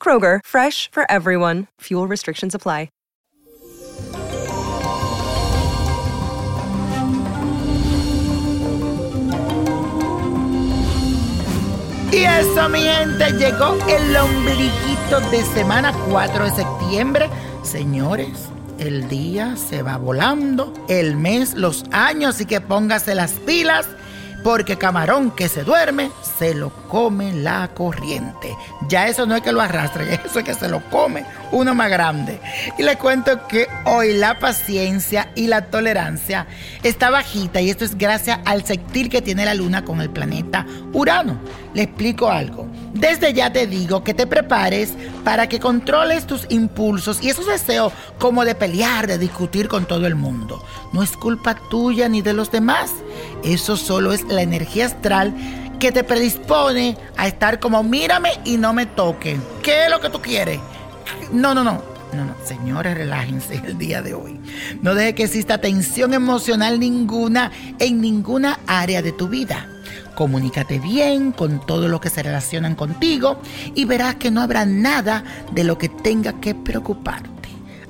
Kroger, fresh for everyone. Fuel restrictions apply. Y eso, mi gente, llegó el ombliguito de semana 4 de septiembre. Señores, el día se va volando, el mes, los años, y que póngase las pilas porque camarón que se duerme, se lo come la corriente. Ya eso no es que lo arrastre, eso es que se lo come uno más grande. Y le cuento que hoy la paciencia y la tolerancia está bajita y esto es gracias al sextil que tiene la luna con el planeta Urano. Le explico algo. Desde ya te digo que te prepares para que controles tus impulsos y esos deseos como de pelear, de discutir con todo el mundo. No es culpa tuya ni de los demás. Eso solo es la energía astral que te predispone a estar como mírame y no me toque. ¿Qué es lo que tú quieres? No, no, no. No, no, señores, relájense el día de hoy. No deje que exista tensión emocional ninguna en ninguna área de tu vida. Comunícate bien con todo lo que se relacionan contigo y verás que no habrá nada de lo que tenga que preocuparte.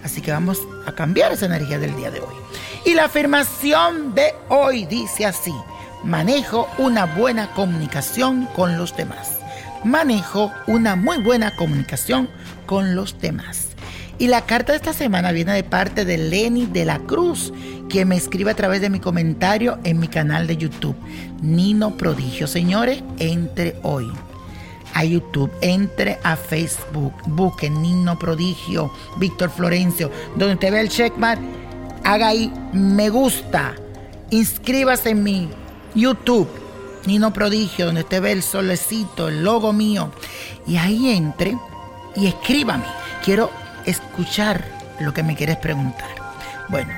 Así que vamos a cambiar esa energía del día de hoy. Y la afirmación de hoy dice así, manejo una buena comunicación con los demás. Manejo una muy buena comunicación con los demás. Y la carta de esta semana viene de parte de Lenny de la Cruz, quien me escribe a través de mi comentario en mi canal de YouTube. Nino Prodigio, señores, entre hoy a YouTube, entre a Facebook, busque Nino Prodigio, Víctor Florencio, donde usted ve el checkmark haga ahí me gusta, inscríbase en mi YouTube, Nino Prodigio, donde usted ve el solecito, el logo mío, y ahí entre y escríbame. Quiero escuchar lo que me quieres preguntar. Bueno,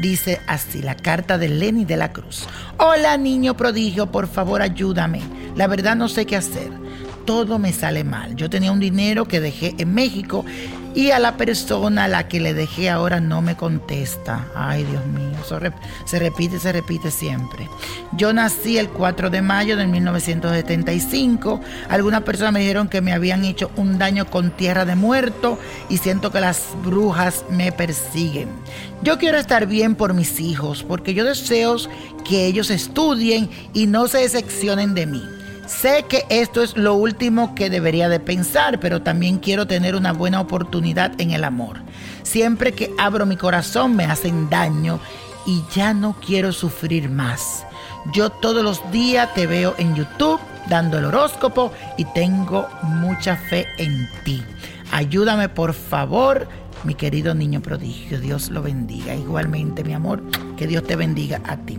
dice así la carta de Lenny de la Cruz. Hola niño prodigio, por favor ayúdame. La verdad no sé qué hacer. Todo me sale mal. Yo tenía un dinero que dejé en México y a la persona a la que le dejé ahora no me contesta. Ay, Dios mío, eso se repite, se repite siempre. Yo nací el 4 de mayo de 1975. Algunas personas me dijeron que me habían hecho un daño con tierra de muerto y siento que las brujas me persiguen. Yo quiero estar bien por mis hijos porque yo deseo que ellos estudien y no se decepcionen de mí. Sé que esto es lo último que debería de pensar, pero también quiero tener una buena oportunidad en el amor. Siempre que abro mi corazón me hacen daño y ya no quiero sufrir más. Yo todos los días te veo en YouTube dando el horóscopo y tengo mucha fe en ti. Ayúdame por favor mi querido niño prodigio. Dios lo bendiga. Igualmente, mi amor, que Dios te bendiga a ti.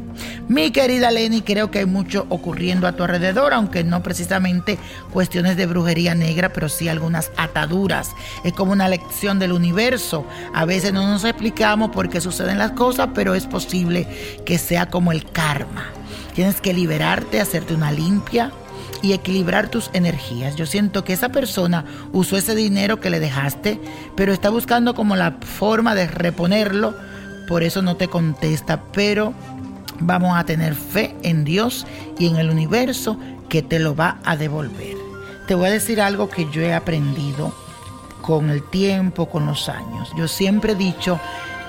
Mi querida Lenny, creo que hay mucho ocurriendo a tu alrededor, aunque no precisamente cuestiones de brujería negra, pero sí algunas ataduras. Es como una lección del universo. A veces no nos explicamos por qué suceden las cosas, pero es posible que sea como el karma. Tienes que liberarte, hacerte una limpia, y equilibrar tus energías. Yo siento que esa persona usó ese dinero que le dejaste, pero está buscando como la forma de reponerlo, por eso no te contesta, pero vamos a tener fe en Dios y en el universo que te lo va a devolver. Te voy a decir algo que yo he aprendido con el tiempo, con los años. Yo siempre he dicho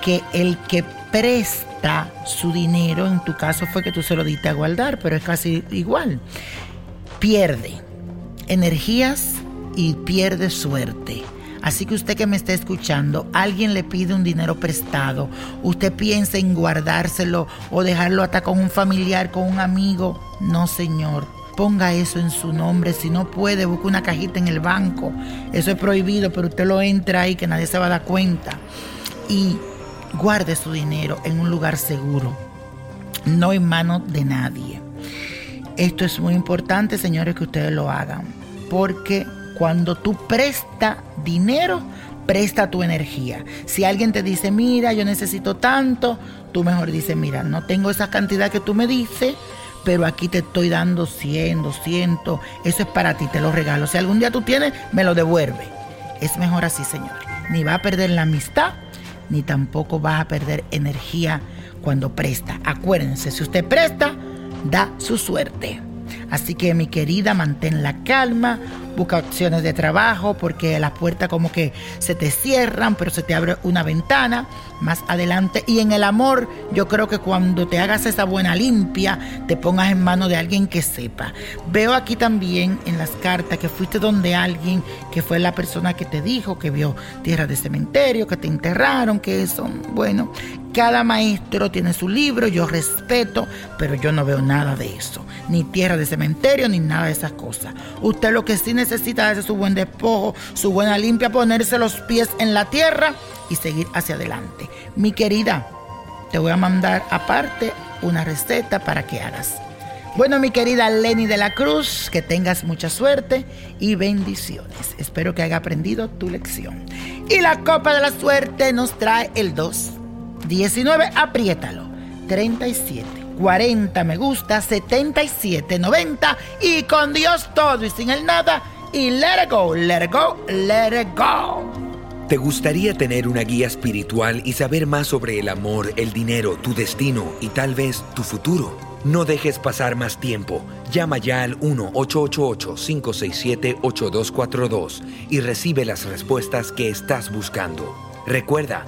que el que presta su dinero, en tu caso fue que tú se lo diste a guardar, pero es casi igual pierde energías y pierde suerte. Así que usted que me está escuchando, alguien le pide un dinero prestado, usted piensa en guardárselo o dejarlo hasta con un familiar, con un amigo. No, señor. Ponga eso en su nombre. Si no puede, busque una cajita en el banco. Eso es prohibido, pero usted lo entra ahí que nadie se va a dar cuenta. Y guarde su dinero en un lugar seguro, no en manos de nadie. Esto es muy importante, señores, que ustedes lo hagan. Porque cuando tú prestas dinero, presta tu energía. Si alguien te dice, mira, yo necesito tanto, tú mejor dices, mira, no tengo esa cantidad que tú me dices, pero aquí te estoy dando 100, 200, eso es para ti, te lo regalo. Si algún día tú tienes, me lo devuelve. Es mejor así, señores. Ni va a perder la amistad, ni tampoco va a perder energía cuando presta. Acuérdense, si usted presta, da su suerte. Así que mi querida, mantén la calma, busca opciones de trabajo porque las puertas como que se te cierran, pero se te abre una ventana más adelante. Y en el amor, yo creo que cuando te hagas esa buena limpia, te pongas en manos de alguien que sepa. Veo aquí también en las cartas que fuiste donde alguien que fue la persona que te dijo que vio tierra de cementerio, que te enterraron, que eso, bueno, cada maestro tiene su libro, yo respeto, pero yo no veo nada de eso. Ni tierra de cementerio, ni nada de esas cosas. Usted lo que sí necesita es su buen despojo, su buena limpia, ponerse los pies en la tierra y seguir hacia adelante. Mi querida, te voy a mandar aparte una receta para que hagas. Bueno, mi querida Lenny de la Cruz, que tengas mucha suerte y bendiciones. Espero que haya aprendido tu lección. Y la copa de la suerte nos trae el 2, 19, apriétalo, 37, 40 me gusta, 77, 90 y con Dios todo y sin el nada y let it go, let it go, let it go. ¿Te gustaría tener una guía espiritual y saber más sobre el amor, el dinero, tu destino y tal vez tu futuro? No dejes pasar más tiempo. Llama ya al 1-888-567-8242 y recibe las respuestas que estás buscando. Recuerda,